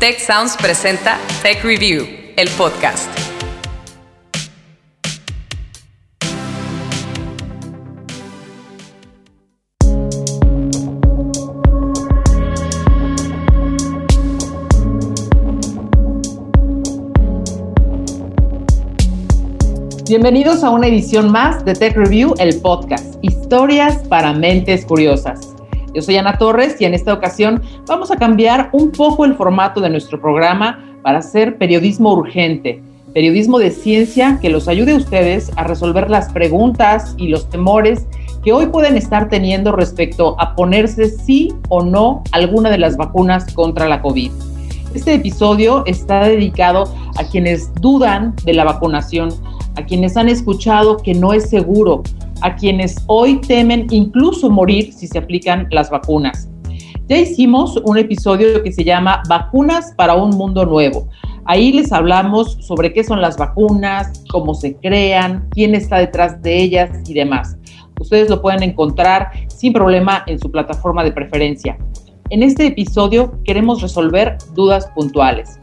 Tech Sounds presenta Tech Review, el podcast. Bienvenidos a una edición más de Tech Review, el podcast. Historias para mentes curiosas. Yo soy Ana Torres y en esta ocasión vamos a cambiar un poco el formato de nuestro programa para hacer periodismo urgente, periodismo de ciencia que los ayude a ustedes a resolver las preguntas y los temores que hoy pueden estar teniendo respecto a ponerse sí o no alguna de las vacunas contra la COVID. Este episodio está dedicado a quienes dudan de la vacunación, a quienes han escuchado que no es seguro, a quienes hoy temen incluso morir si se aplican las vacunas. Ya hicimos un episodio que se llama Vacunas para un Mundo Nuevo. Ahí les hablamos sobre qué son las vacunas, cómo se crean, quién está detrás de ellas y demás. Ustedes lo pueden encontrar sin problema en su plataforma de preferencia. En este episodio queremos resolver dudas puntuales.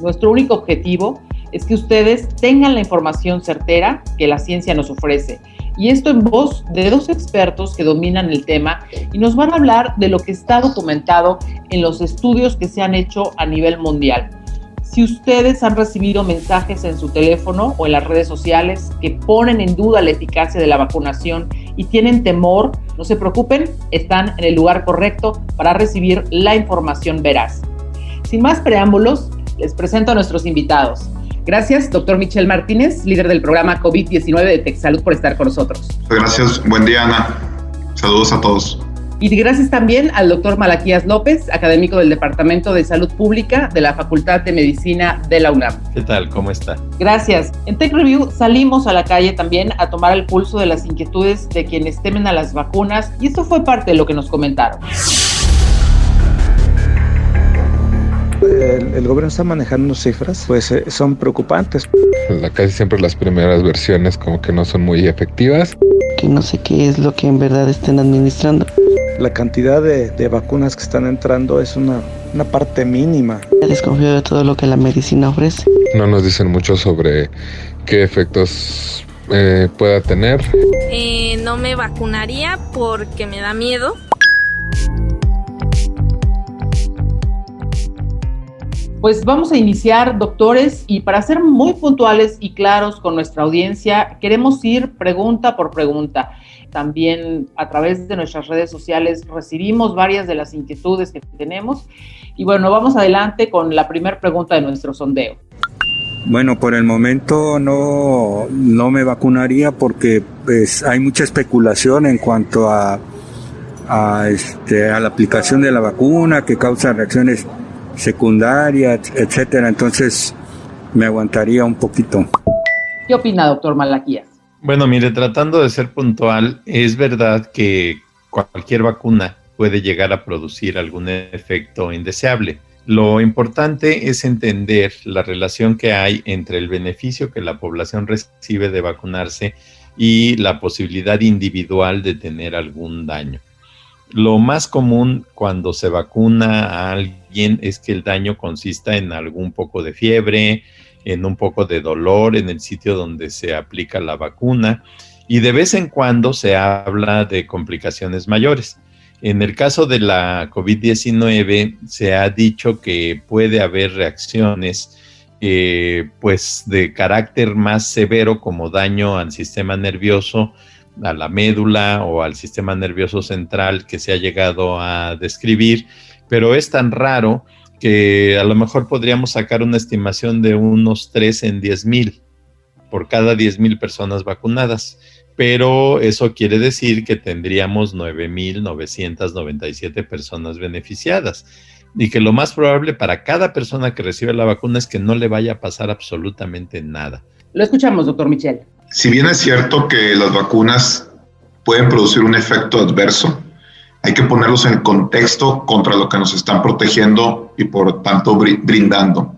Nuestro único objetivo es que ustedes tengan la información certera que la ciencia nos ofrece y esto en voz de dos expertos que dominan el tema y nos van a hablar de lo que está documentado en los estudios que se han hecho a nivel mundial. Si ustedes han recibido mensajes en su teléfono o en las redes sociales que ponen en duda la eficacia de la vacunación y tienen temor, no se preocupen, están en el lugar correcto para recibir la información veraz. Sin más preámbulos, les presento a nuestros invitados. Gracias, doctor Michel Martínez, líder del programa COVID-19 de TechSalud, por estar con nosotros. Gracias, buen día, Ana. Saludos a todos. Y gracias también al doctor Malaquías López, académico del Departamento de Salud Pública de la Facultad de Medicina de la UNAM. ¿Qué tal? ¿Cómo está? Gracias. En Tech Review salimos a la calle también a tomar el pulso de las inquietudes de quienes temen a las vacunas y esto fue parte de lo que nos comentaron el, gobierno está manejando cifras, pues eh, son preocupantes. La, casi siempre las primeras versiones como que no son muy efectivas. Que no sé qué es lo que en verdad estén administrando. La cantidad de, vacunas que están entrando es una, una parte mínima. Desconfío de todo lo que la medicina ofrece. No nos dicen mucho sobre qué efectos eh, pueda tener. Eh, no me vacunaría porque me da miedo. Pues vamos a iniciar, doctores, y para ser muy puntuales y claros con nuestra audiencia, queremos ir pregunta por pregunta. También a través de nuestras redes sociales recibimos varias de las inquietudes que tenemos. Y bueno, vamos adelante con la primera pregunta de nuestro sondeo. Bueno, por el momento no, no me vacunaría porque pues, hay mucha especulación en cuanto a, a, este, a la aplicación de la vacuna que causa reacciones secundaria, etcétera. Entonces me aguantaría un poquito. ¿Qué opina, doctor Malaquías? Bueno, mire, tratando de ser puntual, es verdad que cualquier vacuna puede llegar a producir algún efecto indeseable. Lo importante es entender la relación que hay entre el beneficio que la población recibe de vacunarse y la posibilidad individual de tener algún daño. Lo más común cuando se vacuna a alguien es que el daño consista en algún poco de fiebre, en un poco de dolor en el sitio donde se aplica la vacuna y de vez en cuando se habla de complicaciones mayores. En el caso de la COVID-19 se ha dicho que puede haber reacciones eh, pues de carácter más severo como daño al sistema nervioso, a la médula o al sistema nervioso central que se ha llegado a describir, pero es tan raro que a lo mejor podríamos sacar una estimación de unos 3 en 10 mil por cada 10 mil personas vacunadas, pero eso quiere decir que tendríamos 9.997 personas beneficiadas y que lo más probable para cada persona que recibe la vacuna es que no le vaya a pasar absolutamente nada. Lo escuchamos, doctor Michel. Si bien es cierto que las vacunas pueden producir un efecto adverso, hay que ponerlos en contexto contra lo que nos están protegiendo y por tanto brindando.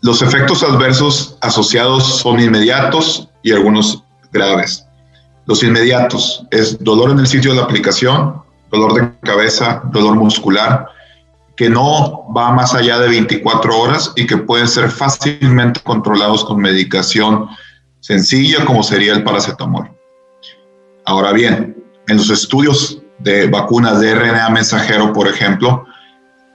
Los efectos adversos asociados son inmediatos y algunos graves. Los inmediatos es dolor en el sitio de la aplicación, dolor de cabeza, dolor muscular, que no va más allá de 24 horas y que pueden ser fácilmente controlados con medicación sencilla como sería el paracetamol. Ahora bien, en los estudios de vacunas de RNA mensajero, por ejemplo,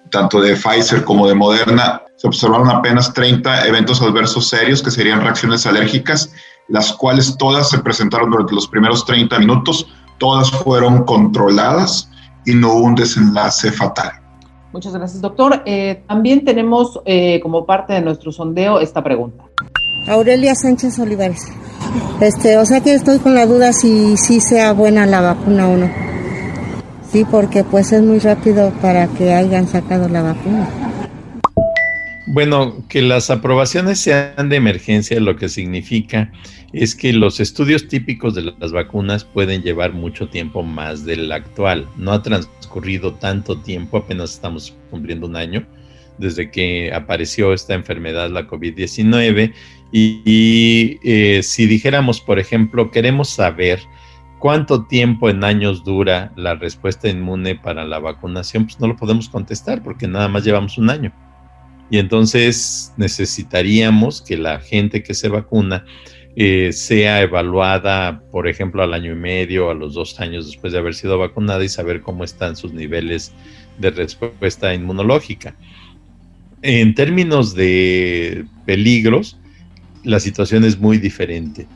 tanto de Pfizer como de Moderna, se observaron apenas 30 eventos adversos serios que serían reacciones alérgicas, las cuales todas se presentaron durante los primeros 30 minutos, todas fueron controladas y no un desenlace fatal. Muchas gracias, doctor. Eh, también tenemos eh, como parte de nuestro sondeo esta pregunta. Aurelia Sánchez Olivares. Este, o sea que estoy con la duda si sí sea buena la vacuna o no. Sí, porque pues es muy rápido para que hayan sacado la vacuna. Bueno, que las aprobaciones sean de emergencia lo que significa es que los estudios típicos de las vacunas pueden llevar mucho tiempo más del actual. No ha transcurrido tanto tiempo, apenas estamos cumpliendo un año desde que apareció esta enfermedad, la COVID-19. Y, eh, si dijéramos, por ejemplo, queremos saber cuánto tiempo en años dura la respuesta inmune para la vacunación, pues no lo podemos contestar porque nada más llevamos un año. Y entonces necesitaríamos que la gente que se vacuna eh, sea evaluada, por ejemplo, al año y medio, a los dos años después de haber sido vacunada y saber cómo están sus niveles de respuesta inmunológica. En términos de peligros, la situación es muy diferente.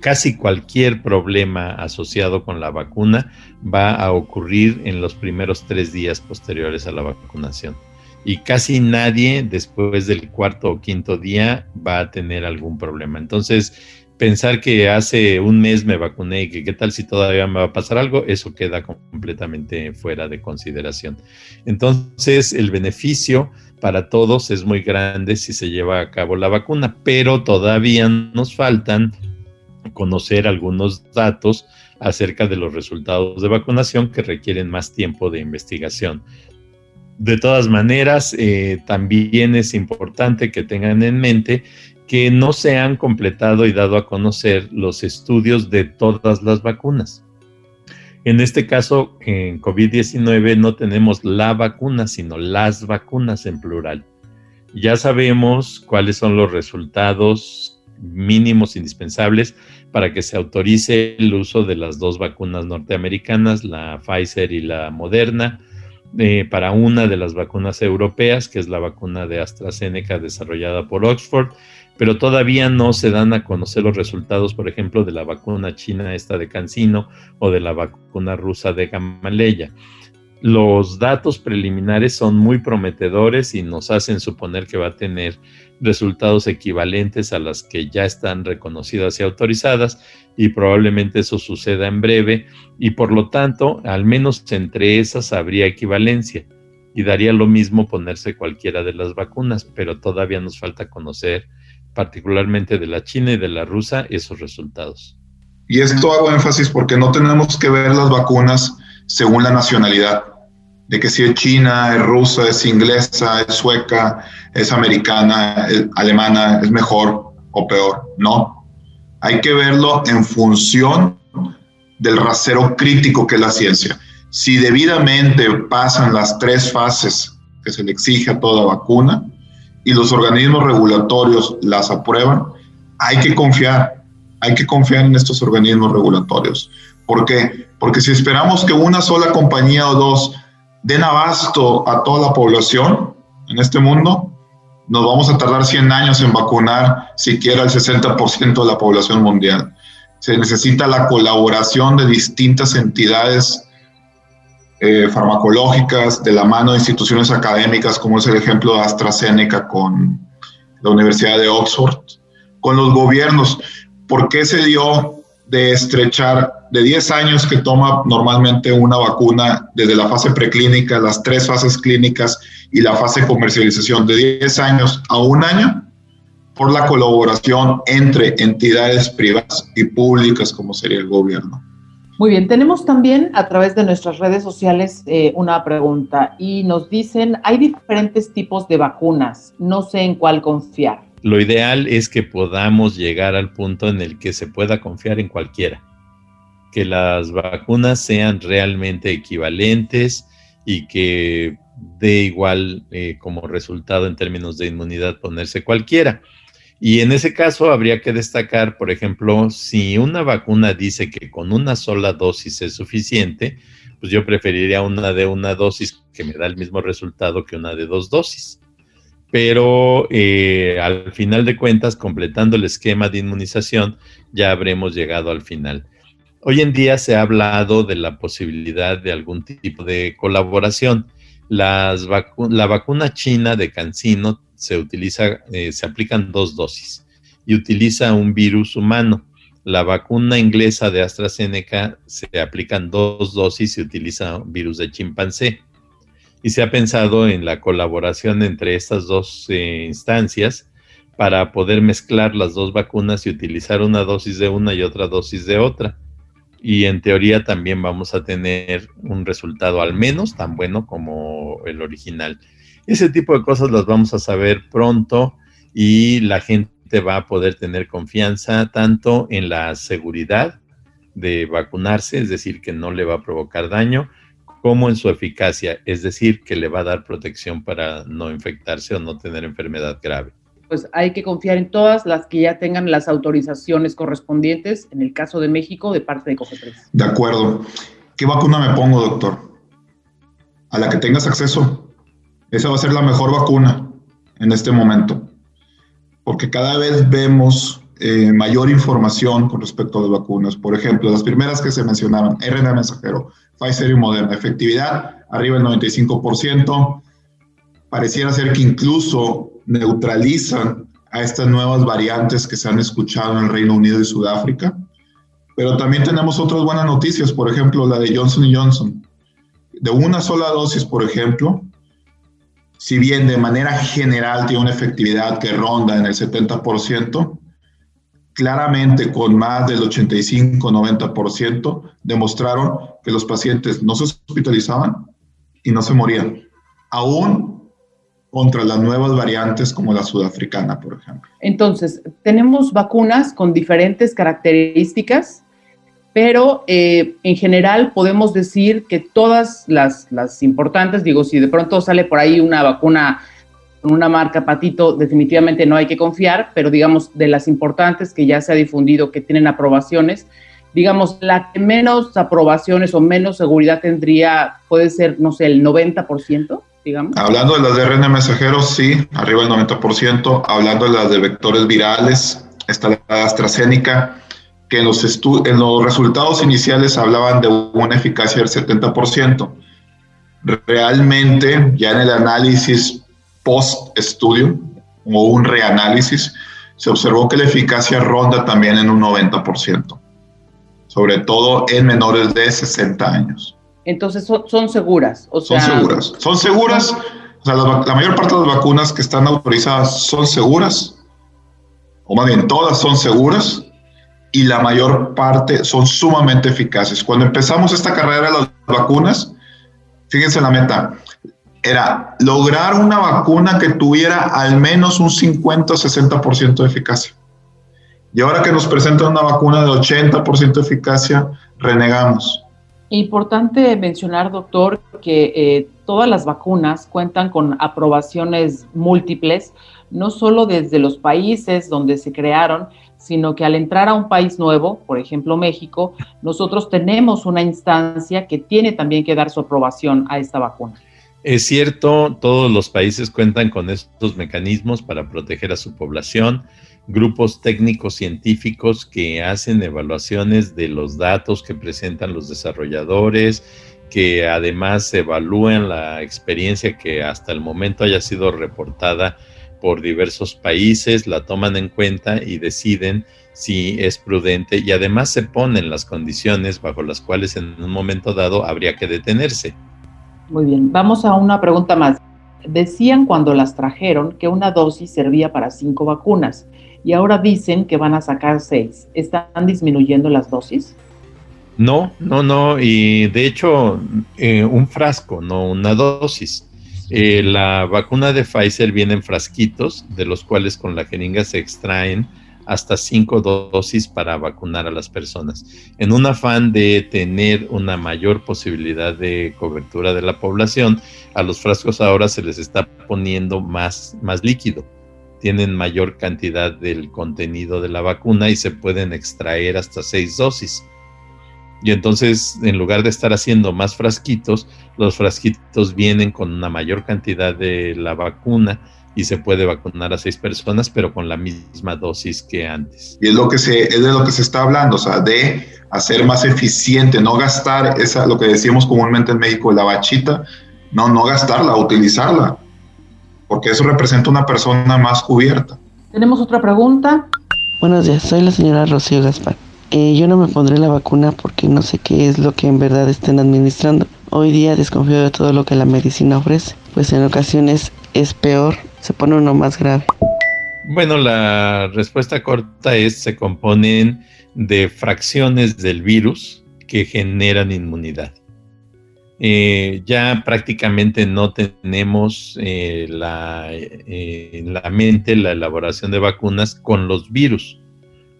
Casi cualquier problema asociado con la vacuna va a ocurrir en los primeros tres días posteriores a la vacunación y casi nadie después del cuarto o quinto día va a tener algún problema. Entonces, pensar que hace un mes me vacuné y que qué tal si todavía me va a pasar algo, eso queda completamente fuera de consideración. Entonces, el beneficio para todos es muy grande si se lleva a cabo la vacuna, pero todavía nos faltan conocer algunos datos acerca de los resultados de vacunación que requieren más tiempo de investigación. De todas maneras, eh, también es importante que tengan en mente que no se han completado y dado a conocer los estudios de todas las vacunas. En este caso, en COVID-19 no tenemos la vacuna, sino las vacunas en plural. Ya sabemos cuáles son los resultados mínimos indispensables para que se autorice el uso de las dos vacunas norteamericanas, la Pfizer y la Moderna, eh, para una de las vacunas europeas, que es la vacuna de AstraZeneca desarrollada por Oxford, pero todavía no se dan a conocer los resultados, por ejemplo, de la vacuna china esta de Cancino o de la vacuna rusa de Gamaleya. Los datos preliminares son muy prometedores y nos hacen suponer que va a tener resultados equivalentes a las que ya están reconocidas y autorizadas y probablemente eso suceda en breve y por lo tanto al menos entre esas habría equivalencia y daría lo mismo ponerse cualquiera de las vacunas, pero todavía nos falta conocer particularmente de la China y de la rusa esos resultados. Y esto hago énfasis porque no tenemos que ver las vacunas según la nacionalidad de que si es china, es rusa, es inglesa, es sueca, es americana, es alemana, es mejor o peor. No. Hay que verlo en función del rasero crítico que es la ciencia. Si debidamente pasan las tres fases que se le exige a toda vacuna y los organismos regulatorios las aprueban, hay que confiar, hay que confiar en estos organismos regulatorios. ¿Por qué? Porque si esperamos que una sola compañía o dos den abasto a toda la población en este mundo, nos vamos a tardar 100 años en vacunar siquiera el 60% de la población mundial. Se necesita la colaboración de distintas entidades eh, farmacológicas de la mano de instituciones académicas, como es el ejemplo de AstraZeneca con la Universidad de Oxford, con los gobiernos. ¿Por qué se dio de estrechar de 10 años que toma normalmente una vacuna desde la fase preclínica, las tres fases clínicas y la fase comercialización, de 10 años a un año, por la colaboración entre entidades privadas y públicas como sería el gobierno. Muy bien, tenemos también a través de nuestras redes sociales eh, una pregunta y nos dicen, hay diferentes tipos de vacunas, no sé en cuál confiar. Lo ideal es que podamos llegar al punto en el que se pueda confiar en cualquiera, que las vacunas sean realmente equivalentes y que dé igual eh, como resultado en términos de inmunidad ponerse cualquiera. Y en ese caso habría que destacar, por ejemplo, si una vacuna dice que con una sola dosis es suficiente, pues yo preferiría una de una dosis que me da el mismo resultado que una de dos dosis. Pero eh, al final de cuentas, completando el esquema de inmunización, ya habremos llegado al final. Hoy en día se ha hablado de la posibilidad de algún tipo de colaboración. Las la vacuna china de Cancino se utiliza, eh, se aplican dos dosis y utiliza un virus humano. La vacuna inglesa de AstraZeneca se aplican dos dosis y utiliza un virus de chimpancé. Y se ha pensado en la colaboración entre estas dos eh, instancias para poder mezclar las dos vacunas y utilizar una dosis de una y otra dosis de otra. Y en teoría también vamos a tener un resultado al menos tan bueno como el original. Ese tipo de cosas las vamos a saber pronto y la gente va a poder tener confianza tanto en la seguridad de vacunarse, es decir, que no le va a provocar daño, como en su eficacia, es decir, que le va a dar protección para no infectarse o no tener enfermedad grave. Pues hay que confiar en todas las que ya tengan las autorizaciones correspondientes, en el caso de México, de parte de COFEPRIS. De acuerdo. ¿Qué vacuna me pongo, doctor? A la que tengas acceso. Esa va a ser la mejor vacuna en este momento, porque cada vez vemos eh, mayor información con respecto a las vacunas. Por ejemplo, las primeras que se mencionaron, RNA mensajero, Pfizer y Moderna, efectividad arriba del 95%, pareciera ser que incluso neutralizan a estas nuevas variantes que se han escuchado en el Reino Unido y Sudáfrica. Pero también tenemos otras buenas noticias, por ejemplo, la de Johnson Johnson. De una sola dosis, por ejemplo, si bien de manera general tiene una efectividad que ronda en el 70%, claramente con más del 85-90% demostraron que los pacientes no se hospitalizaban y no se morían, aún contra las nuevas variantes como la sudafricana, por ejemplo. Entonces, tenemos vacunas con diferentes características pero eh, en general podemos decir que todas las, importantes, digo, si de pronto sale por ahí una vacuna con una marca patito, definitivamente no hay que confiar, pero digamos, de las importantes que ya se ha difundido, que tienen aprobaciones, digamos, la que menos aprobaciones o menos seguridad tendría puede ser, no sé, el 90%. Digamos. Hablando de las de RNA mensajeros, sí, arriba del 90%. Hablando de las de vectores virales, está la AstraZeneca, que en los, en los resultados iniciales hablaban de una eficacia del 70%. Realmente, ya en el análisis post-estudio o un reanálisis, se observó que la eficacia ronda también en un 90%, sobre todo en menores de 60 años. Entonces son, seguras. O son seguras. Son seguras. O sea, la, la, mayor parte de las vacunas que están autorizadas son seguras, o más bien todas son seguras, y la mayor parte son sumamente eficaces. Cuando empezamos esta carrera de las vacunas, fíjense la meta, era lograr una vacuna que tuviera al menos un 50 o 60% de eficacia. Y ahora que nos presentan una vacuna de 80% de eficacia, renegamos. Importante mencionar, doctor, que eh, todas las vacunas cuentan con aprobaciones múltiples, no solo desde los países donde se crearon, sino que al entrar a un país nuevo, por ejemplo México, nosotros tenemos una instancia que tiene también que dar su aprobación a esta vacuna. Es cierto, todos los países cuentan con estos mecanismos para proteger a su población, grupos técnicos científicos que hacen evaluaciones de los datos que presentan los desarrolladores, que además evalúan la experiencia que hasta el momento haya sido reportada por diversos países, la toman en cuenta y deciden si es prudente y además se ponen las condiciones bajo las cuales en un momento dado habría que detenerse. Muy bien, vamos a una pregunta más. Decían cuando las trajeron que una dosis servía para cinco vacunas y ahora dicen que van a sacar seis. ¿Están disminuyendo las dosis? No, no, no. Y de hecho, eh, un frasco, no una dosis. Eh, la vacuna de Pfizer viene en frasquitos, de los cuales con la jeringa se extraen hasta cinco dosis para vacunar a las personas. En un afán de tener una mayor posibilidad de cobertura de la población, a los frascos ahora se les está poniendo más, más líquido. Tienen mayor cantidad del contenido de la vacuna y se pueden extraer hasta seis dosis. Y entonces, en lugar de estar haciendo más frasquitos, los frasquitos vienen con una mayor cantidad de la vacuna y se puede vacunar a seis personas, pero con la misma dosis que antes. Y es lo que se, es de lo que se está hablando, o sea, de hacer más eficiente, no gastar esa, lo que decimos comúnmente en México, la bachita, no, no gastarla, utilizarla, porque eso representa una persona más cubierta. Tenemos otra pregunta. Buenos días, soy la señora Rocío Gaspar. Eh, yo no me pondré la vacuna porque no sé qué es lo que en verdad estén administrando. Hoy día desconfío de todo lo que la medicina ofrece, pues en ocasiones es peor, se pone uno más grave. Bueno, la respuesta corta es se componen de fracciones del virus que generan inmunidad. Eh, ya prácticamente no tenemos eh, la, en la mente la elaboración de vacunas con los virus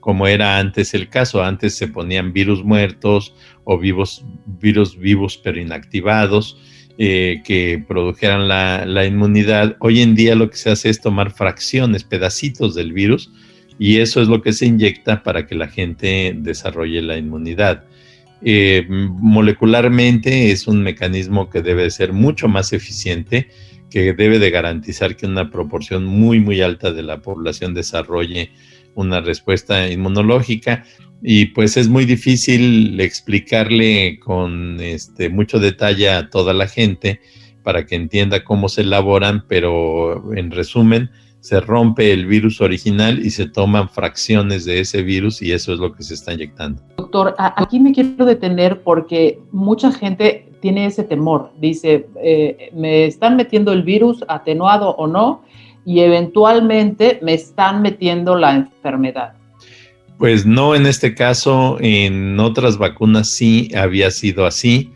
como era antes el caso. Antes se ponían virus muertos o vivos, virus vivos pero inactivados eh, que produjeran la, inmunidad. Hoy en día lo que se hace es tomar fracciones, pedacitos del virus y eso es lo que se inyecta para que la gente desarrolle la inmunidad. Eh, molecularmente es un mecanismo que debe ser mucho más eficiente, que debe de garantizar que una proporción muy, muy alta de la población desarrolle una respuesta inmunológica y pues es muy difícil explicarle con este, mucho detalle a toda la gente para que entienda cómo se elaboran, pero en resumen, se rompe el virus original y se toman fracciones de ese virus y eso es lo que se está inyectando. Doctor, aquí me quiero detener porque mucha gente tiene ese temor. Dice, eh, me están metiendo el virus atenuado o no, y eventualmente me están metiendo la enfermedad. Pues no en este caso, en otras vacunas sí había sido así,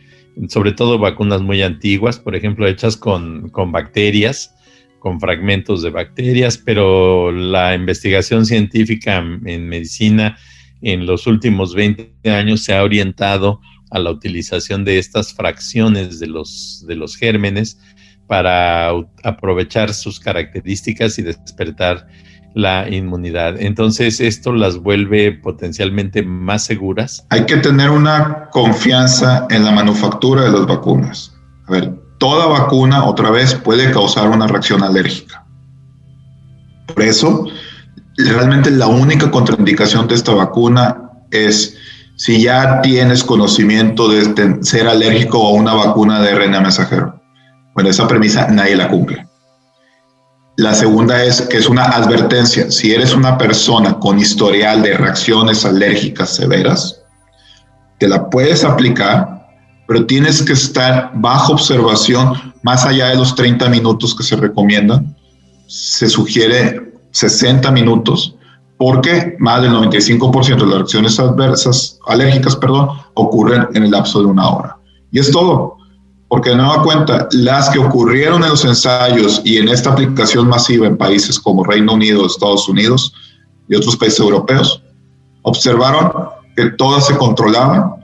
sobre todo vacunas muy antiguas, por ejemplo, hechas con, con bacterias, con fragmentos de bacterias, pero la investigación científica en medicina en los últimos 20 años se ha orientado a la utilización de estas fracciones de los, de los gérmenes para aprovechar sus características y despertar la inmunidad. Entonces esto las vuelve potencialmente más seguras. Hay que tener una confianza en la manufactura de las vacunas. A ver, toda vacuna otra vez puede causar una reacción alérgica. Por eso, realmente la única contraindicación de esta vacuna es si ya tienes conocimiento de ser alérgico a una vacuna de RNA mensajero. Bueno, esa premisa nadie la cumple. La segunda es que es una advertencia. Si eres una persona con historial de reacciones alérgicas severas, te la puedes aplicar, pero tienes que estar bajo observación más allá de los 30 minutos que se recomiendan. Se sugiere 60 minutos porque más del 95% de las reacciones adversas, alérgicas, perdón, ocurren en el lapso de una hora. Y es todo porque de nueva cuenta, las que ocurrieron en los ensayos y en esta aplicación masiva en países como Reino Unido, Estados Unidos y otros países europeos, observaron que todas se controlaban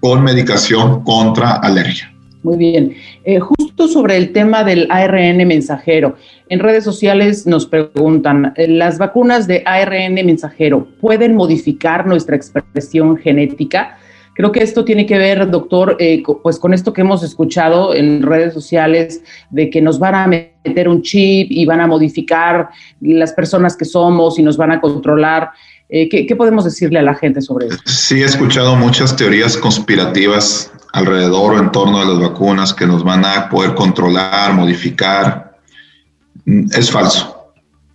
con medicación contra alergia. Muy bien. Eh, justo sobre el tema del ARN mensajero, en redes sociales nos preguntan, ¿las vacunas de ARN mensajero pueden modificar nuestra expresión genética? Creo que esto tiene que ver, doctor, eh, pues con esto que hemos escuchado en redes sociales, de que nos van a meter un chip y van a modificar las personas que somos y nos van a controlar. Eh, ¿qué, podemos decirle a la gente sobre eso? Sí, he escuchado muchas teorías conspirativas alrededor o en torno a las vacunas que nos van a poder controlar, modificar. Es falso.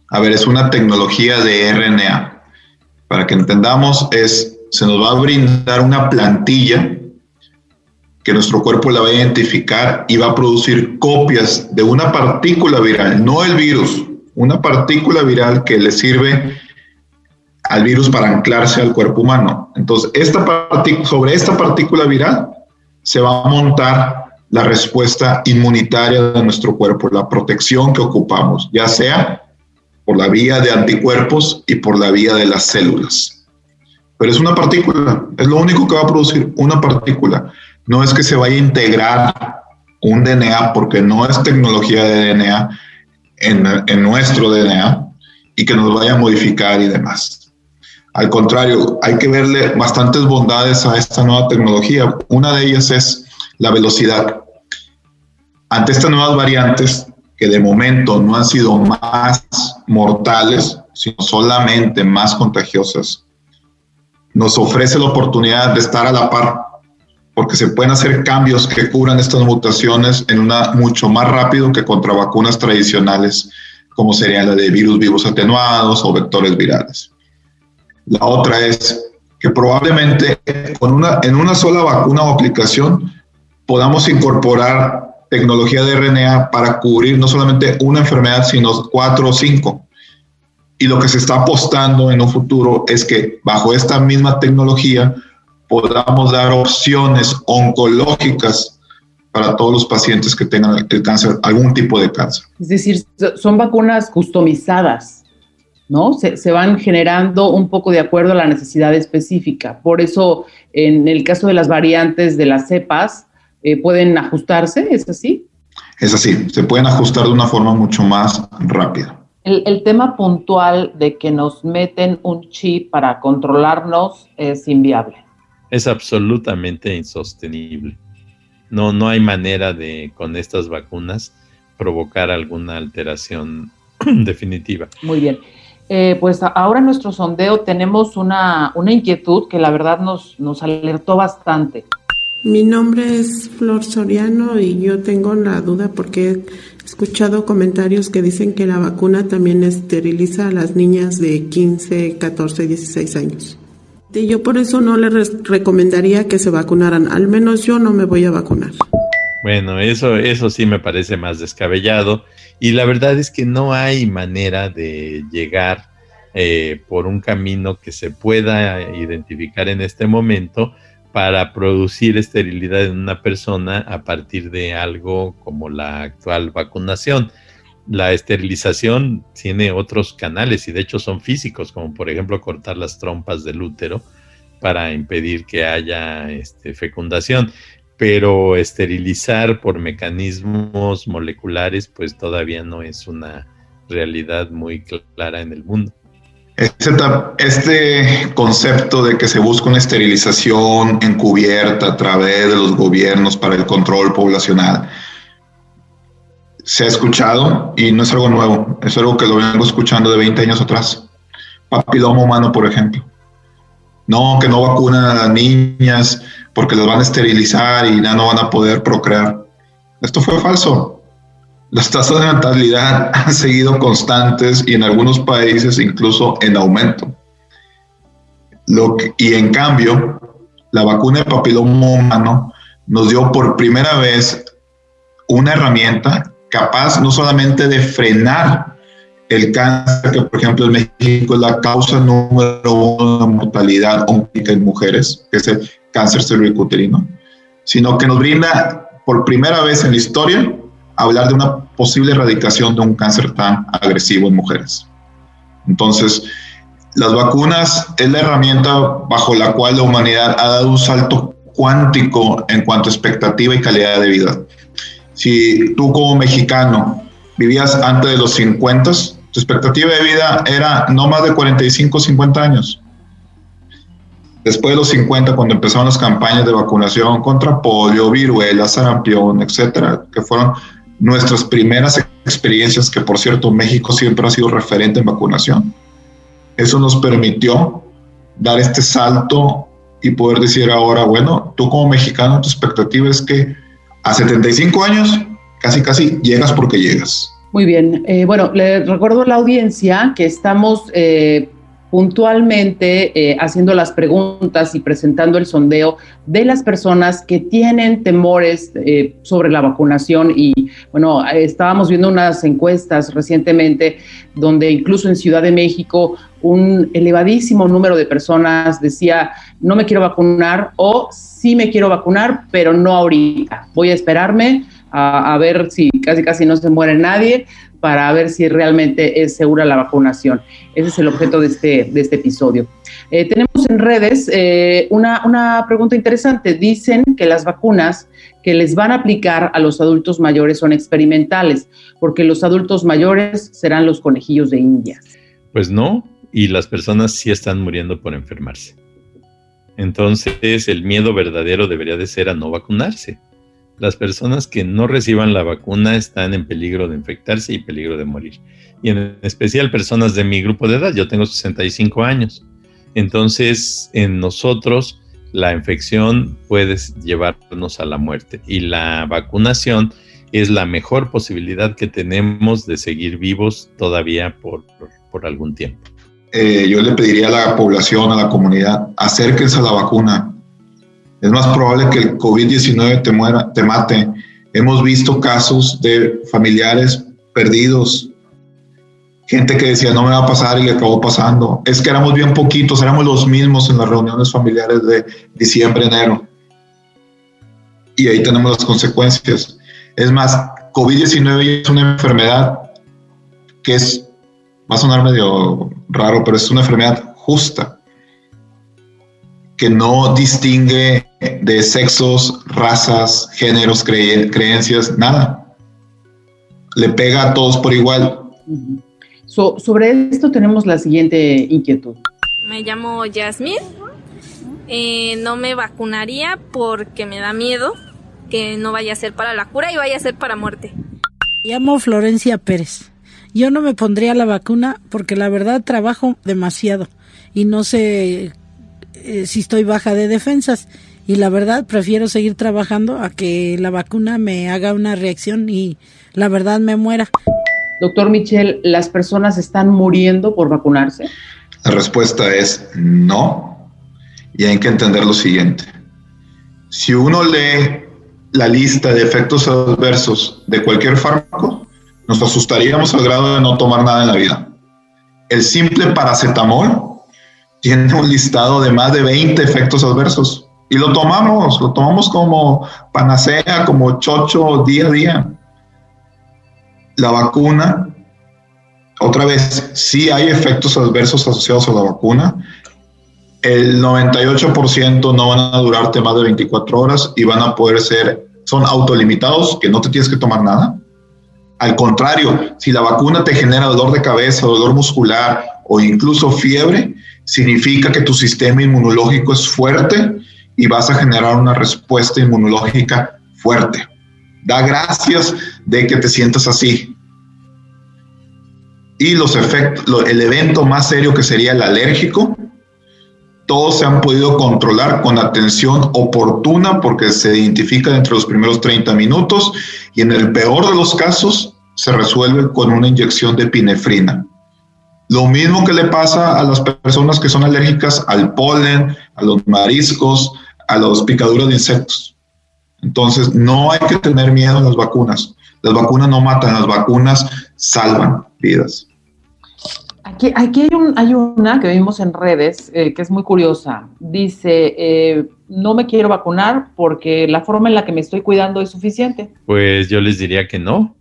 A ver, es una tecnología de RNA. Para que entendamos, es se nos va a brindar una plantilla que nuestro cuerpo la va a identificar y va a producir copias de una partícula viral, no el virus, una partícula viral que le sirve al virus para anclarse al cuerpo humano. Entonces, sobre esta partícula viral se va a montar la respuesta inmunitaria de nuestro cuerpo, la protección que ocupamos, ya sea por la vía de anticuerpos y por la vía de las células. Pero es una partícula, es lo único que va a producir una partícula. No es que se vaya a integrar un DNA, porque no es tecnología de DNA en, en nuestro DNA y que nos vaya a modificar y demás. Al contrario, hay que verle bastantes bondades a esta nueva tecnología. Una de ellas es la velocidad. Ante estas nuevas variantes, que de momento no han sido más mortales, sino solamente más contagiosas, nos ofrece la oportunidad de estar a la par, porque se pueden hacer cambios que cubran estas mutaciones en una mucho más rápido que contra vacunas tradicionales, como serían la de virus vivos atenuados o vectores virales. La otra es que probablemente con una, en una sola vacuna o aplicación podamos incorporar tecnología de RNA para cubrir no solamente una enfermedad, sino cuatro o cinco. Y lo que se está apostando en un futuro es que bajo esta misma tecnología podamos dar opciones oncológicas para todos los pacientes que tengan el cáncer, algún tipo de cáncer. Es decir, son vacunas customizadas, ¿no? Se, se, van generando un poco de acuerdo a la necesidad específica. Por eso, en el caso de las variantes de las cepas, eh, pueden ajustarse, ¿es así? Es así, se pueden ajustar de una forma mucho más rápida. El, el, tema puntual de que nos meten un chip para controlarnos es inviable. Es absolutamente insostenible. No, no hay manera de, con estas vacunas, provocar alguna alteración definitiva. Muy bien. Eh, pues ahora en nuestro sondeo tenemos una, una inquietud que la verdad nos, nos alertó bastante. Mi nombre es Flor Soriano y yo tengo la duda porque he escuchado comentarios que dicen que la vacuna también esteriliza a las niñas de 15, 14, 16 años. Y yo por eso no les recomendaría que se vacunaran, al menos yo no me voy a vacunar. Bueno, eso, eso sí me parece más descabellado y la verdad es que no hay manera de llegar eh, por un camino que se pueda identificar en este momento para producir esterilidad en una persona a partir de algo como la actual vacunación. La esterilización tiene otros canales y de hecho son físicos, como por ejemplo cortar las trompas del útero para impedir que haya este, fecundación. Pero esterilizar por mecanismos moleculares, pues todavía no es una realidad muy clara en el mundo. Este, este, concepto de que se busca una esterilización encubierta a través de los gobiernos para el control poblacional se ha escuchado y no es algo nuevo, es algo que lo vengo escuchando de 20 años atrás. Papiloma humano, por ejemplo. No, que no vacunan a las niñas porque las van a esterilizar y ya no van a poder procrear. Esto fue falso. Las tasas de natalidad han seguido constantes y en algunos países incluso en aumento. Lo y en cambio, la vacuna de papiloma humano nos dio por primera vez una herramienta capaz no solamente de frenar el cáncer, que por ejemplo en México es la causa número uno de mortalidad en mujeres, que es el cáncer cervicuterino, sino que nos brinda por primera vez en la historia hablar de una posible erradicación de un cáncer tan agresivo en mujeres. Entonces, las vacunas es la herramienta bajo la cual la humanidad ha dado un salto cuántico en cuanto a expectativa y calidad de vida. Si tú como mexicano vivías antes de los 50, tu expectativa de vida era no más de 45 o 50 años. Después de los 50, cuando empezaron las campañas de vacunación contra polio, viruela, sarampión, etcétera, que fueron nuestras primeras experiencias, que por cierto México siempre ha sido referente en vacunación. Eso nos permitió dar este salto y poder decir ahora, bueno, tú como mexicano, tu expectativa es que a 75 años casi casi llegas porque llegas. Muy bien, eh, bueno, le recuerdo a la audiencia que estamos eh, puntualmente eh, haciendo las preguntas y presentando el sondeo de las personas que tienen temores eh, sobre la vacunación. Y bueno, estábamos viendo unas encuestas recientemente donde incluso en Ciudad de México un elevadísimo número de personas decía no me quiero vacunar o sí me quiero vacunar, pero no ahorita, voy a esperarme a, ver si casi casi no se muere nadie para ver si realmente es segura la vacunación. Ese es el objeto de este, de este episodio. Eh, tenemos en redes eh, una, una pregunta interesante. Dicen que las vacunas que les van a aplicar a los adultos mayores son experimentales, porque los adultos mayores serán los conejillos de India. Pues no, y las personas sí están muriendo por enfermarse. Entonces el miedo verdadero debería de ser a no vacunarse. Las personas que no reciban la vacuna están en peligro de infectarse y peligro de morir. Y en especial personas de mi grupo de edad, yo tengo 65 años. Entonces en nosotros la infección puede llevarnos a la muerte y la vacunación es la mejor posibilidad que tenemos de seguir vivos todavía por, por algún tiempo. Eh, yo le pediría a la población, a la comunidad, acérquense a la vacuna. Es más probable que el COVID-19 te, muera, te mate. Hemos visto casos de familiares perdidos, gente que decía no me va a pasar y le acabó pasando. Es que éramos bien poquitos, éramos los mismos en las reuniones familiares de diciembre, enero. Y ahí tenemos las consecuencias. Es más, COVID-19 es una enfermedad que es va a sonar medio raro, pero es una enfermedad justa, que no distingue de sexos, razas, géneros, creencias, nada. Le pega a todos por igual. sobre esto tenemos la siguiente inquietud. Me llamo Yasmin. Eh, no me vacunaría porque me da miedo que no vaya a ser para la cura y vaya a ser para muerte. Me llamo Florencia Pérez. Yo no me pondría la vacuna porque la verdad trabajo demasiado y no sé eh, si estoy baja de defensas y la verdad prefiero seguir trabajando a que la vacuna me haga una reacción y la verdad me muera. Doctor Michel, ¿las personas están muriendo por vacunarse? La respuesta es no. Y hay que entender lo siguiente. Si uno lee la lista de efectos adversos de cualquier fármaco, nos asustaríamos al grado de no tomar nada en la vida. El simple paracetamol tiene un listado de más de 20 efectos adversos y lo tomamos, lo tomamos como panacea, como chocho día a día. La vacuna, otra vez, sí hay efectos adversos asociados a la vacuna. El 98% no van a durarte más de 24 horas y van a poder ser, son autolimitados, que no te tienes que tomar nada al contrario, si la vacuna te genera dolor de cabeza, dolor muscular o incluso fiebre, significa que tu sistema inmunológico es fuerte y vas a generar una respuesta inmunológica fuerte. Da gracias de que te sientas así. Y los efectos, el evento más serio que sería el alérgico, todos se han podido controlar con atención oportuna porque se identifica entre los primeros 30 minutos y en el peor de los casos se resuelve con una inyección de epinefrina. Lo mismo que le pasa a las personas que son alérgicas al polen, a los mariscos, a las picaduras de insectos. Entonces, no hay que tener miedo a las vacunas. Las vacunas no matan, las vacunas salvan vidas. Aquí, aquí hay, un, hay una que vimos en redes eh, que es muy curiosa. Dice, eh, no me quiero vacunar porque la forma en la que me estoy cuidando es suficiente. Pues yo les diría que no,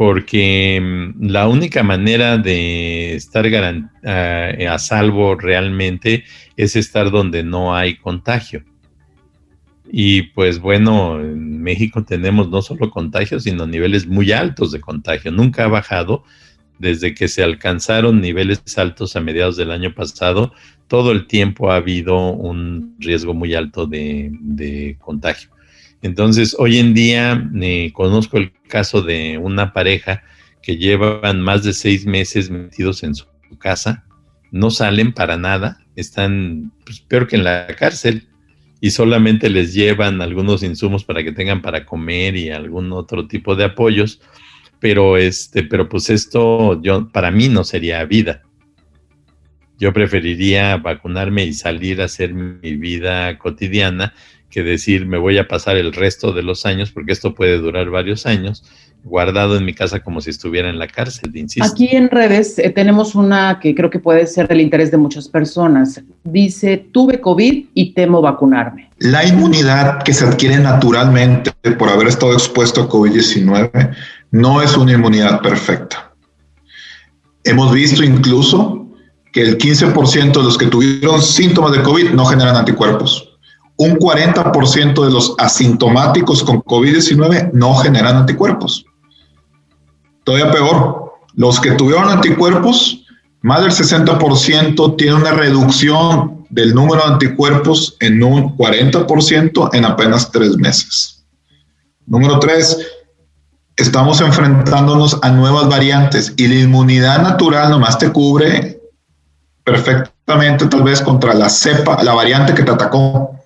porque mm, la única manera de estar a, salvo realmente es estar donde no hay contagio. Y pues bueno, en México tenemos no solo contagios, sino niveles muy altos de contagio. Nunca ha bajado desde que se alcanzaron niveles altos a mediados del año pasado. Todo el tiempo ha habido un riesgo muy alto de contagio. Entonces, hoy en día eh, conozco el caso de una pareja que llevan más de seis meses metidos en su casa, no salen para nada, están pues, peor que en la cárcel y solamente les llevan algunos insumos para que tengan para comer y algún otro tipo de apoyos, pero este, pero pues esto yo para mí no sería vida. Yo preferiría vacunarme y salir a hacer mi vida cotidiana que decir me voy a pasar el resto de los años, porque esto puede durar varios años, guardado en mi casa como si estuviera en la cárcel, insisto. Aquí en redes eh, tenemos una que creo que puede ser del interés de muchas personas. Dice, tuve COVID y temo vacunarme. La inmunidad que se adquiere naturalmente por haber estado expuesto a COVID-19 no es una inmunidad perfecta. Hemos visto incluso que el 15% de los que tuvieron síntomas de COVID no generan anticuerpos. Un 40% de los asintomáticos con COVID-19 no generan anticuerpos. Todavía peor, los que tuvieron anticuerpos, más del 60% tiene una reducción del número de anticuerpos en un 40% en apenas tres meses. Número tres, estamos enfrentándonos a nuevas variantes y la inmunidad natural nomás te cubre perfectamente tal vez contra la cepa, la variante que te atacó,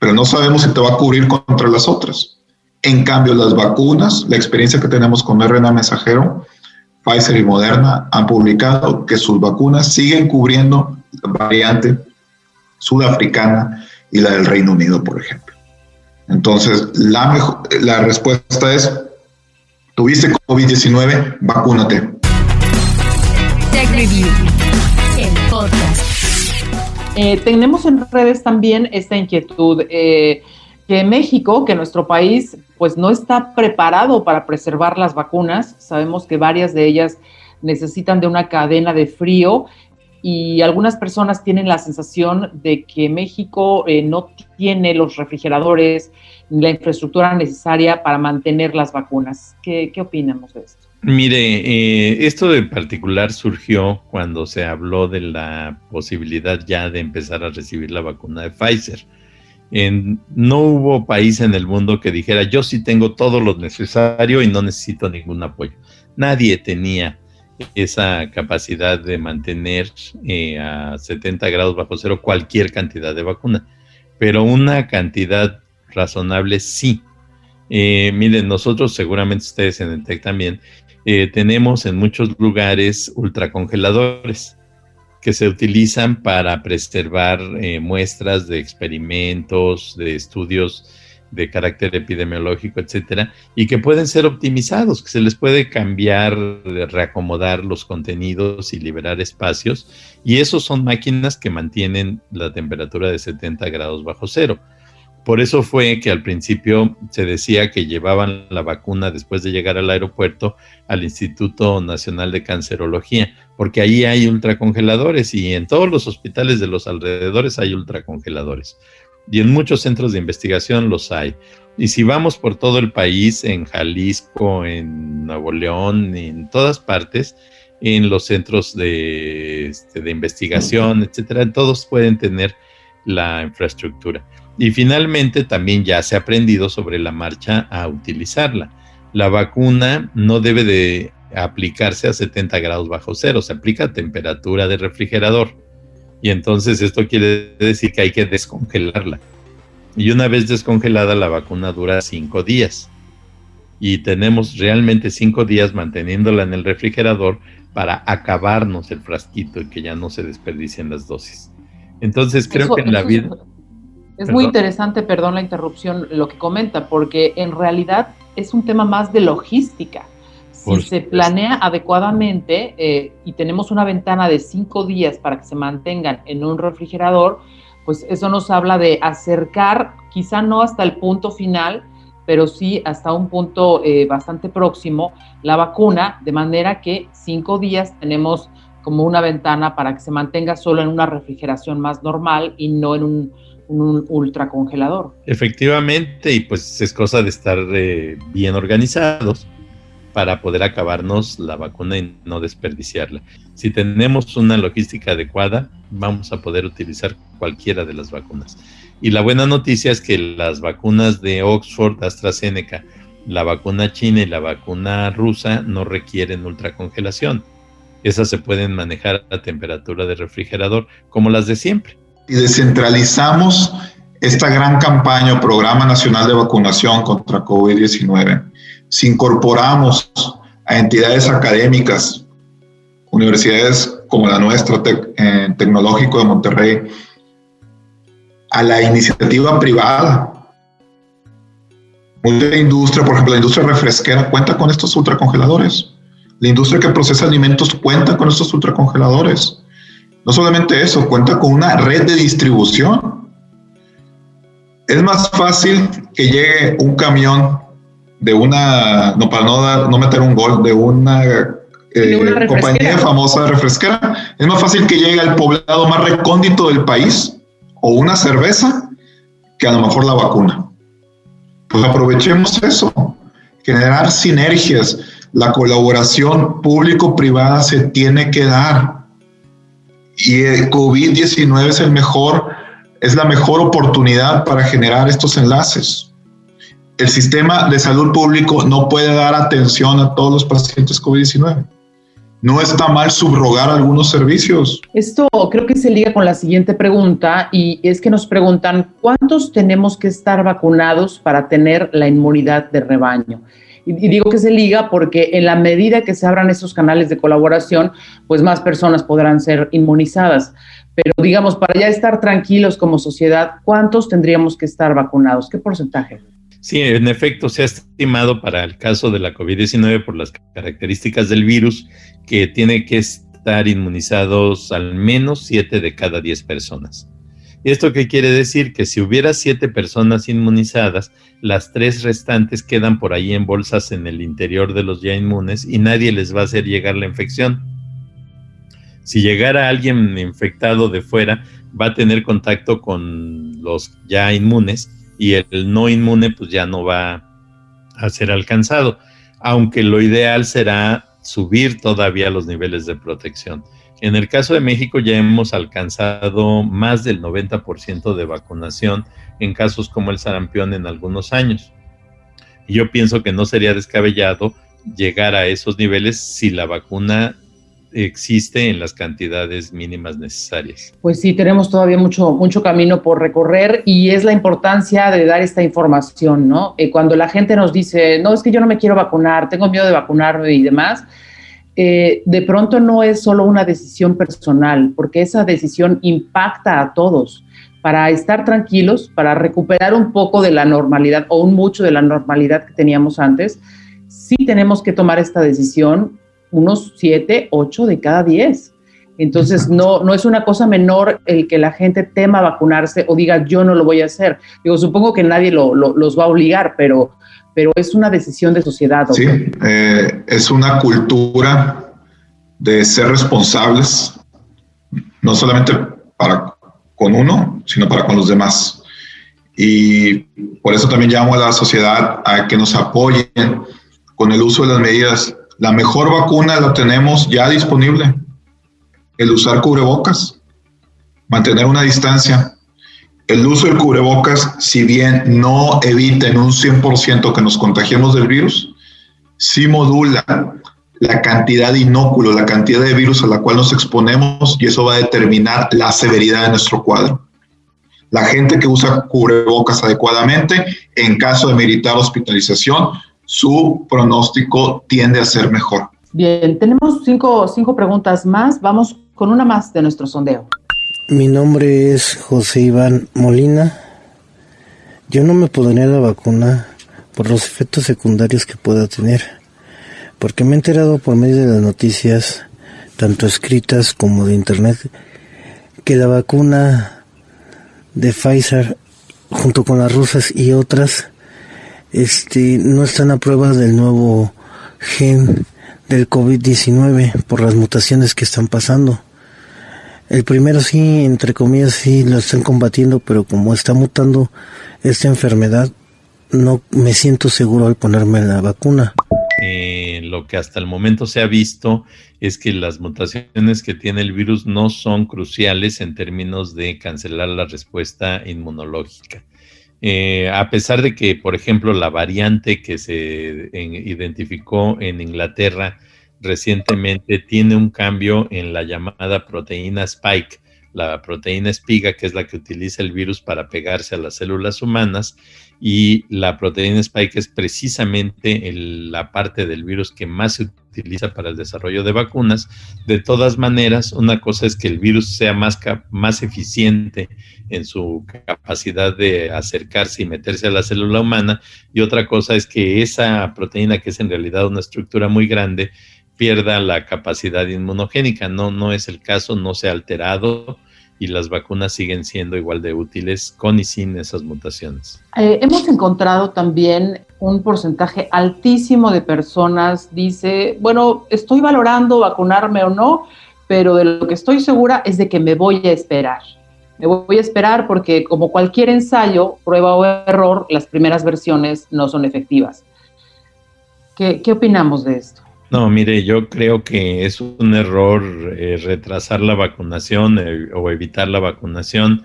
pero no sabemos si te va a cubrir contra las otras. En cambio, las vacunas, la experiencia que tenemos con RNA mensajero, Pfizer y Moderna han publicado que sus vacunas siguen cubriendo la variante sudafricana y la del Reino Unido, por ejemplo. Entonces, la, respuesta es, tuviste COVID-19, vacúnate. Review, el podcast. Eh, tenemos en redes también esta inquietud. Eh, que México, que nuestro país, pues no está preparado para preservar las vacunas. Sabemos que varias de ellas necesitan de una cadena de frío y algunas personas tienen la sensación de que México eh, no tiene los refrigeradores la infraestructura necesaria para mantener las vacunas. ¿Qué, qué opinamos de esto? Mire, eh, esto en particular surgió cuando se habló de la posibilidad ya de empezar a recibir la vacuna de Pfizer no hubo país en el mundo que dijera yo sí tengo todo lo necesario y no necesito ningún apoyo. Nadie tenía esa capacidad de mantener eh, a 70 grados bajo cero cualquier cantidad de vacuna, pero una cantidad razonable sí. Eh, miren, nosotros seguramente ustedes en el TEC también eh, tenemos en muchos lugares ultracongeladores que se utilizan para preservar eh, muestras de experimentos, de estudios de carácter epidemiológico, etcétera, y que pueden ser optimizados, que se les puede cambiar, reacomodar los contenidos y liberar espacios, y esos son máquinas que mantienen la temperatura de 70 grados bajo cero. Por eso fue que al principio se decía que llevaban la vacuna después de llegar al aeropuerto al Instituto Nacional de Cancerología, porque ahí hay ultracongeladores y en todos los hospitales de los alrededores hay ultracongeladores. Y en muchos centros de investigación los hay. Y si vamos por todo el país, en Jalisco, en Nuevo León, en todas partes, en los centros de, este, de investigación, etcétera, todos pueden tener la infraestructura. Y finalmente también ya se ha aprendido sobre la marcha a utilizarla. La vacuna no debe de aplicarse a 70 grados bajo cero, se aplica a temperatura de refrigerador. Y entonces esto quiere decir que hay que descongelarla. Y una vez descongelada la vacuna dura cinco días. Y tenemos realmente cinco días manteniéndola en el refrigerador para acabarnos el frasquito y que ya no se desperdicien las dosis. Entonces creo que en la vida... Es muy interesante, perdón la interrupción, lo que comenta, porque en realidad es un tema más de logística. Si se planea adecuadamente eh, y tenemos una ventana de cinco días para que se mantengan en un refrigerador, pues eso nos habla de acercar, quizá no hasta el punto final, pero sí hasta un punto eh, bastante próximo, la vacuna, de manera que cinco días tenemos como una ventana para que se mantenga solo en una refrigeración más normal y no en un un ultracongelador. Efectivamente, y pues es cosa de estar eh, bien organizados para poder acabarnos la vacuna y no desperdiciarla. Si tenemos una logística adecuada, vamos a poder utilizar cualquiera de las vacunas. Y la buena noticia es que las vacunas de Oxford, AstraZeneca, la vacuna china y la vacuna rusa no requieren ultracongelación. Esas se pueden manejar a temperatura de refrigerador como las de siempre y descentralizamos esta gran campaña o programa nacional de vacunación contra COVID-19, si incorporamos a entidades académicas, universidades como la nuestra, eh, Tecnológico de Monterrey, a la iniciativa privada. Mucha industria, por ejemplo, la industria refresquera cuenta con estos ultracongeladores. La industria que procesa alimentos cuenta con estos ultracongeladores. No solamente eso, cuenta con una red de distribución. Es más fácil que llegue un camión de una, no para no, no meter un gol, de una eh, compañía famosa de refresquera, es más fácil que llegue al poblado más recóndito del país o una cerveza que a lo mejor la vacuna. Pues aprovechemos eso, generar sinergias. La colaboración público-privada se tiene que dar. Y el COVID-19 es el mejor, es la mejor oportunidad para generar estos enlaces. El sistema de salud público no puede dar atención a todos los pacientes COVID-19 no está mal subrogar algunos servicios. Esto creo que se liga con la siguiente pregunta y es que nos preguntan cuántos tenemos que estar vacunados para tener la inmunidad de rebaño. Y, digo que se liga porque en la medida que se abran esos canales de colaboración, pues más personas podrán ser inmunizadas. Pero digamos, para ya estar tranquilos como sociedad, ¿cuántos tendríamos que estar vacunados? ¿Qué porcentaje? Sí, en efecto, se ha estimado para el caso de la COVID-19 por las características del virus que tiene que estar inmunizados al menos 7 de cada 10 personas. ¿Esto qué quiere decir? Que si hubiera 7 personas inmunizadas, las tres restantes quedan por ahí en bolsas en el interior de los ya inmunes y nadie les va a hacer llegar la infección. Si llegara alguien infectado de fuera, va a tener contacto con los ya inmunes y el no inmune pues ya no va a ser alcanzado, aunque lo ideal será subir todavía los niveles de protección. En el caso de México ya hemos alcanzado más del 90% de vacunación en casos como el sarampión en algunos años. Y yo pienso que no sería descabellado llegar a esos niveles si la vacuna existe en las cantidades mínimas necesarias. Pues sí, tenemos todavía mucho, mucho camino por recorrer y es la importancia de dar esta información, ¿no? Eh, cuando la gente nos dice, no, es que yo no me quiero vacunar, tengo miedo de vacunarme y demás, eh, de pronto no es solo una decisión personal, porque esa decisión impacta a todos. Para estar tranquilos, para recuperar un poco de la normalidad o un mucho de la normalidad que teníamos antes, sí tenemos que tomar esta decisión unos 7, 8 de cada 10. Entonces, no, no es una cosa menor el que la gente tema vacunarse o diga yo no lo voy a hacer. Digo, supongo que nadie lo, los va a obligar, pero, pero es una decisión de sociedad. Sí, eh, es una cultura de ser responsables, no solamente para con uno, sino para con los demás. Y por eso también llamo a la sociedad a que nos apoyen con el uso de las medidas la mejor vacuna la tenemos ya disponible. El usar cubrebocas, mantener una distancia. El uso del cubrebocas, si bien no evita en un 100% que nos contagiemos del virus, sí modula la cantidad de inóculo, la cantidad de virus a la cual nos exponemos y eso va a determinar la severidad de nuestro cuadro. La gente que usa cubrebocas adecuadamente, en caso de meritar hospitalización, su pronóstico tiende a ser mejor. Bien, tenemos cinco, cinco preguntas más. Vamos con una más de nuestro sondeo. Mi nombre es José Iván Molina. Yo no me pondría la vacuna por los efectos secundarios que pueda tener, porque me he enterado por medio de las noticias, tanto escritas como de internet, que la vacuna de Pfizer, junto con las rusas y otras, este, no están a prueba del nuevo gen del COVID-19 por las mutaciones que están pasando. El primero sí, entre comillas, sí lo están combatiendo, pero como está mutando esta enfermedad, no me siento seguro al ponerme la vacuna. Eh, lo que hasta el momento se ha visto es que las mutaciones que tiene el virus no son cruciales en términos de cancelar la respuesta inmunológica. Eh, a pesar de que, por ejemplo, la variante que se identificó en Inglaterra recientemente tiene un cambio en la llamada proteína spike, la proteína espiga, que es la que utiliza el virus para pegarse a las células humanas, y la proteína spike es precisamente la parte del virus que más se utiliza para el desarrollo de vacunas. De todas maneras, una cosa es que el virus sea más, más eficiente en su capacidad de acercarse y meterse a la célula humana y otra cosa es que esa proteína, que es en realidad una estructura muy grande, pierda la capacidad inmunogénica. No, no es el caso, no se ha alterado y las vacunas siguen siendo igual de útiles con y sin esas mutaciones. Eh, hemos encontrado también un porcentaje altísimo de personas dice, bueno, estoy valorando vacunarme o no, pero de lo que estoy segura es de que me voy a esperar. Me voy a esperar porque como cualquier ensayo, prueba o error, las primeras versiones no son efectivas. ¿Qué, qué opinamos de esto? No, mire, yo creo que es un error eh, retrasar la vacunación eh, o evitar la vacunación.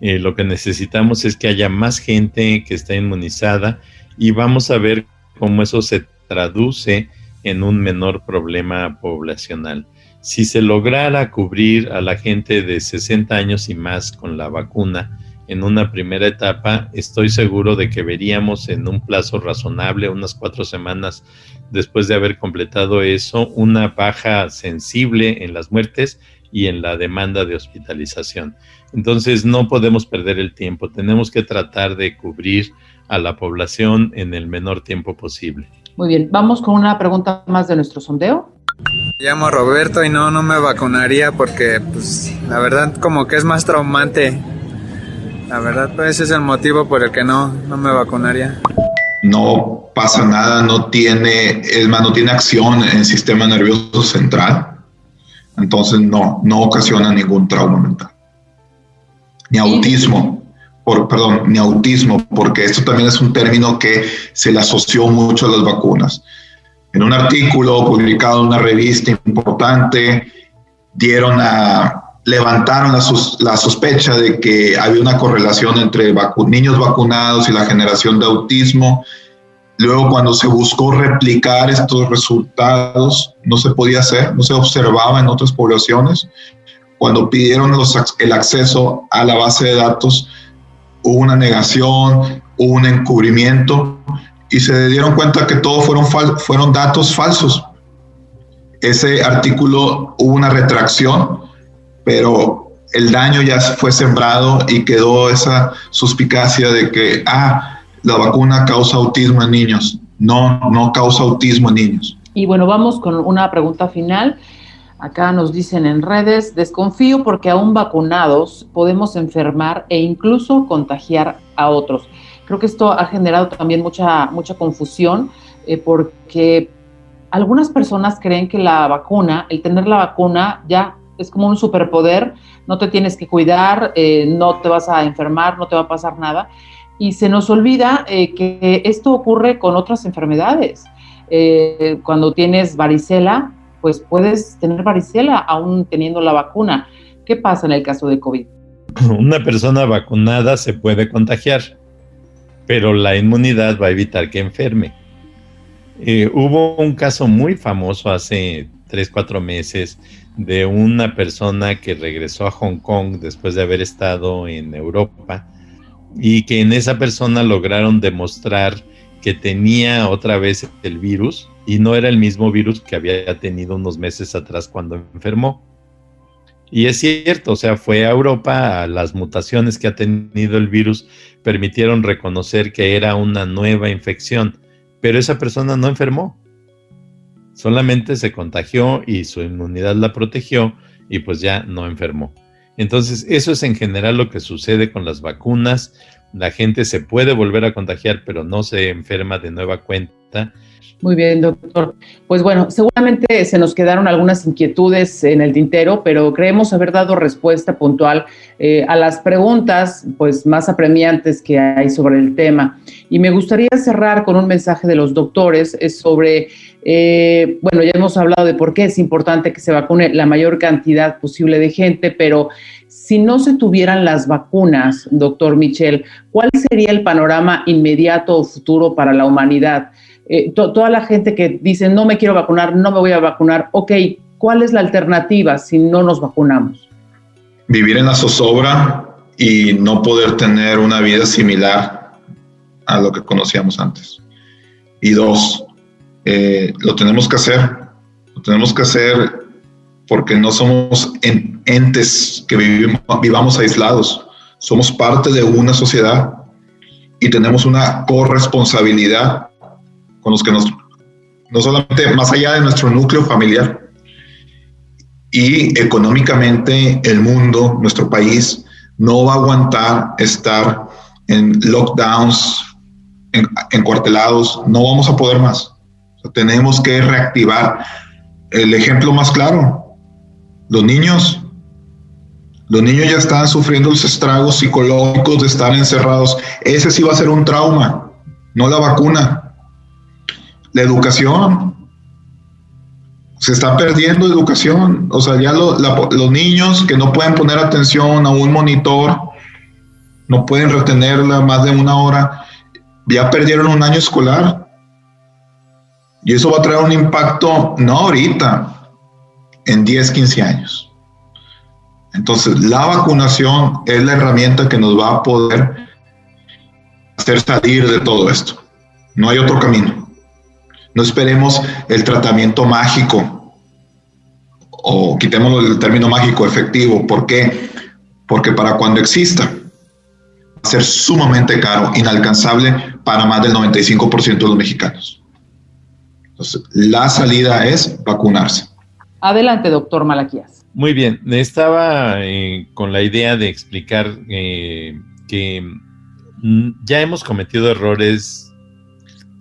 Eh, lo que necesitamos es que haya más gente que esté inmunizada y vamos a ver cómo eso se traduce en un menor problema poblacional. Si se lograra cubrir a la gente de 60 años y más con la vacuna en una primera etapa, estoy seguro de que veríamos en un plazo razonable, unas cuatro semanas, después de haber completado eso, una baja sensible en las muertes y en la demanda de hospitalización. Entonces no podemos perder el tiempo, tenemos que tratar de cubrir a la población en el menor tiempo posible. Muy bien, vamos con una pregunta más de nuestro sondeo. Me llamo Roberto y no, no me vacunaría porque pues la verdad como que es más traumante. La verdad pues ese es el motivo por el que no, no me vacunaría no pasa nada, no tiene, es más, no tiene acción en el sistema nervioso central, entonces no, no ocasiona ningún trauma mental. Ni autismo, por, perdón, ni autismo, porque esto también es un término que se le asoció mucho a las vacunas. En un artículo publicado en una revista importante, dieron a, levantaron la, la, sospecha de que había una correlación entre niños vacunados y la generación de autismo. Luego, cuando se buscó replicar estos resultados, no se podía hacer, no se observaba en otras poblaciones. Cuando pidieron los, el acceso a la base de datos, hubo una negación, hubo un encubrimiento y se dieron cuenta que todos fueron, fueron datos falsos. Ese artículo hubo una retracción pero el daño ya fue sembrado y quedó esa suspicacia de que, ah, la vacuna causa autismo en niños. No, no causa autismo en niños. Y bueno, vamos con una pregunta final. Acá nos dicen en redes, desconfío porque aún vacunados podemos enfermar e incluso contagiar a otros. Creo que esto ha generado también mucha, mucha confusión eh, porque algunas personas creen que la vacuna, el tener la vacuna ya es como un superpoder, no te tienes que cuidar, eh, no te vas a enfermar, no te va a pasar nada. Y se nos olvida eh, que esto ocurre con otras enfermedades. Eh, cuando tienes varicela, pues puedes tener varicela aún teniendo la vacuna. ¿Qué pasa en el caso de COVID? Una persona vacunada se puede contagiar, pero la inmunidad va a evitar que enferme. hubo un caso muy famoso hace tres, cuatro meses de una persona que regresó a Hong Kong después de haber estado en Europa y que en esa persona lograron demostrar que tenía otra vez el virus y no era el mismo virus que había tenido unos meses atrás cuando enfermó. Y es cierto, o sea, fue a Europa, las mutaciones que ha tenido el virus permitieron reconocer que era una nueva infección, pero esa persona no enfermó solamente se contagió y su inmunidad la protegió y pues ya no enfermó. Entonces, eso es en general lo que sucede con las vacunas. La gente se puede volver a contagiar, pero no se enferma de nueva cuenta. Muy bien, doctor. Pues bueno, seguramente se nos quedaron algunas inquietudes en el tintero, pero creemos haber dado respuesta puntual eh, a las preguntas pues, más apremiantes que hay sobre el tema. Y me gustaría cerrar con un mensaje de los doctores sobre eh, bueno, ya hemos hablado de por qué es importante que se vacune la mayor cantidad posible de gente, pero si no se tuvieran las vacunas, doctor Michel, ¿cuál sería el panorama inmediato o futuro para la humanidad? Eh, toda la gente que dice, no me quiero vacunar, no me voy a vacunar, ok, ¿cuál es la alternativa si no nos vacunamos? Vivir en la zozobra y no poder tener una vida similar a lo que conocíamos antes. Y dos, eh, lo tenemos que hacer, lo tenemos que hacer porque no somos entes que vivimos, vivamos aislados, somos parte de una sociedad y tenemos una corresponsabilidad con los que nos, no solamente más allá de nuestro núcleo familiar. y económicamente el mundo, nuestro país, no va a aguantar estar en lockdowns, en, encuartelados, no vamos a poder más. Tenemos que reactivar. El ejemplo más claro, los niños. Los niños ya están sufriendo los estragos psicológicos de estar encerrados. Ese sí va a ser un trauma, no la vacuna. La educación, se está perdiendo educación. O sea, ya los niños que no pueden poner atención a un monitor, no pueden retenerla más de una hora, ya perdieron un año escolar. Y eso va a traer un impacto, no ahorita, en 10, 15 años. Entonces, la vacunación es la herramienta que nos va a poder hacer salir de todo esto. No hay otro camino. No esperemos el tratamiento mágico o quitemos el término mágico efectivo. ¿Por qué? Porque para cuando exista va a ser sumamente caro, inalcanzable para más del 95% de los mexicanos. Entonces, la salida es vacunarse. Adelante, doctor Malaquías. Muy bien, estaba eh, con la idea de explicar eh, que mm, ya hemos cometido errores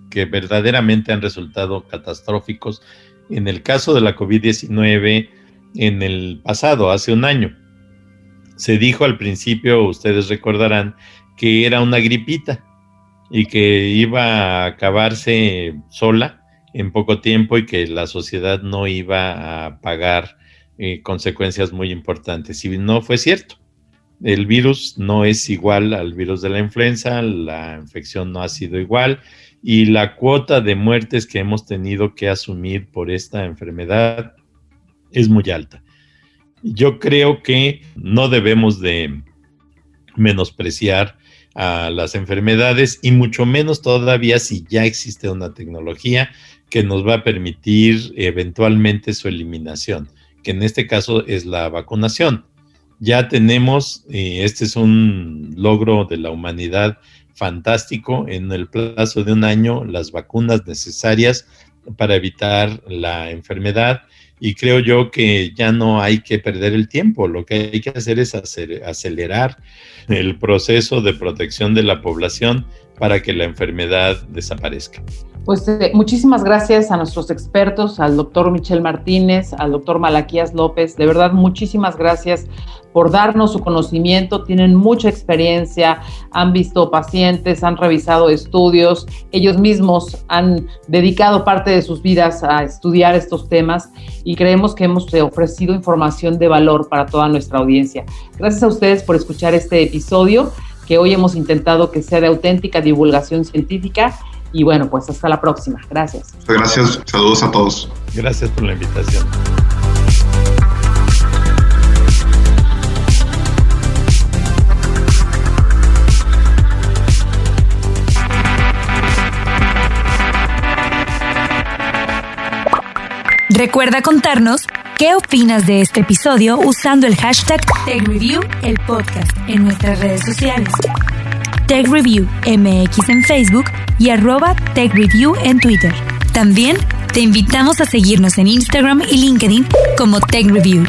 que verdaderamente han resultado catastróficos en el caso de la COVID-19 en el pasado, hace un año. Se dijo al principio, ustedes recordarán, que era una gripita y que iba a acabarse sola en poco tiempo y que la sociedad no iba a pagar eh, consecuencias muy importantes. Y no fue cierto. El virus no es igual al virus de la influenza, la infección no ha sido igual y la cuota de muertes que hemos tenido que asumir por esta enfermedad es muy alta. Yo creo que no debemos de menospreciar a las enfermedades y mucho menos todavía si ya existe una tecnología que nos va a permitir eventualmente su eliminación, que en este caso es la vacunación. Ya tenemos, eh, este es un logro de la humanidad fantástico en el plazo de un año las vacunas necesarias para evitar la enfermedad y creo yo que ya no hay que perder el tiempo, lo que hay que hacer es acelerar el proceso de protección de la población para que la enfermedad desaparezca. Pues eh, muchísimas gracias a nuestros expertos, al doctor Michel Martínez, al doctor Malaquías López. De verdad, muchísimas gracias por darnos su conocimiento. Tienen mucha experiencia, han visto pacientes, han revisado estudios, ellos mismos han dedicado parte de sus vidas a estudiar estos temas y creemos que hemos ofrecido información de valor para toda nuestra audiencia. Gracias a ustedes por escuchar este episodio que hoy hemos intentado que sea de auténtica divulgación científica. Y bueno, pues hasta la próxima. Gracias. Gracias. Saludos a todos. Gracias por la invitación. Recuerda contarnos qué opinas de este episodio usando el hashtag TechReview, el podcast, en nuestras redes sociales. TechReview MX en Facebook y arroba TechReview en Twitter. También te invitamos a seguirnos en Instagram y LinkedIn como TechReview.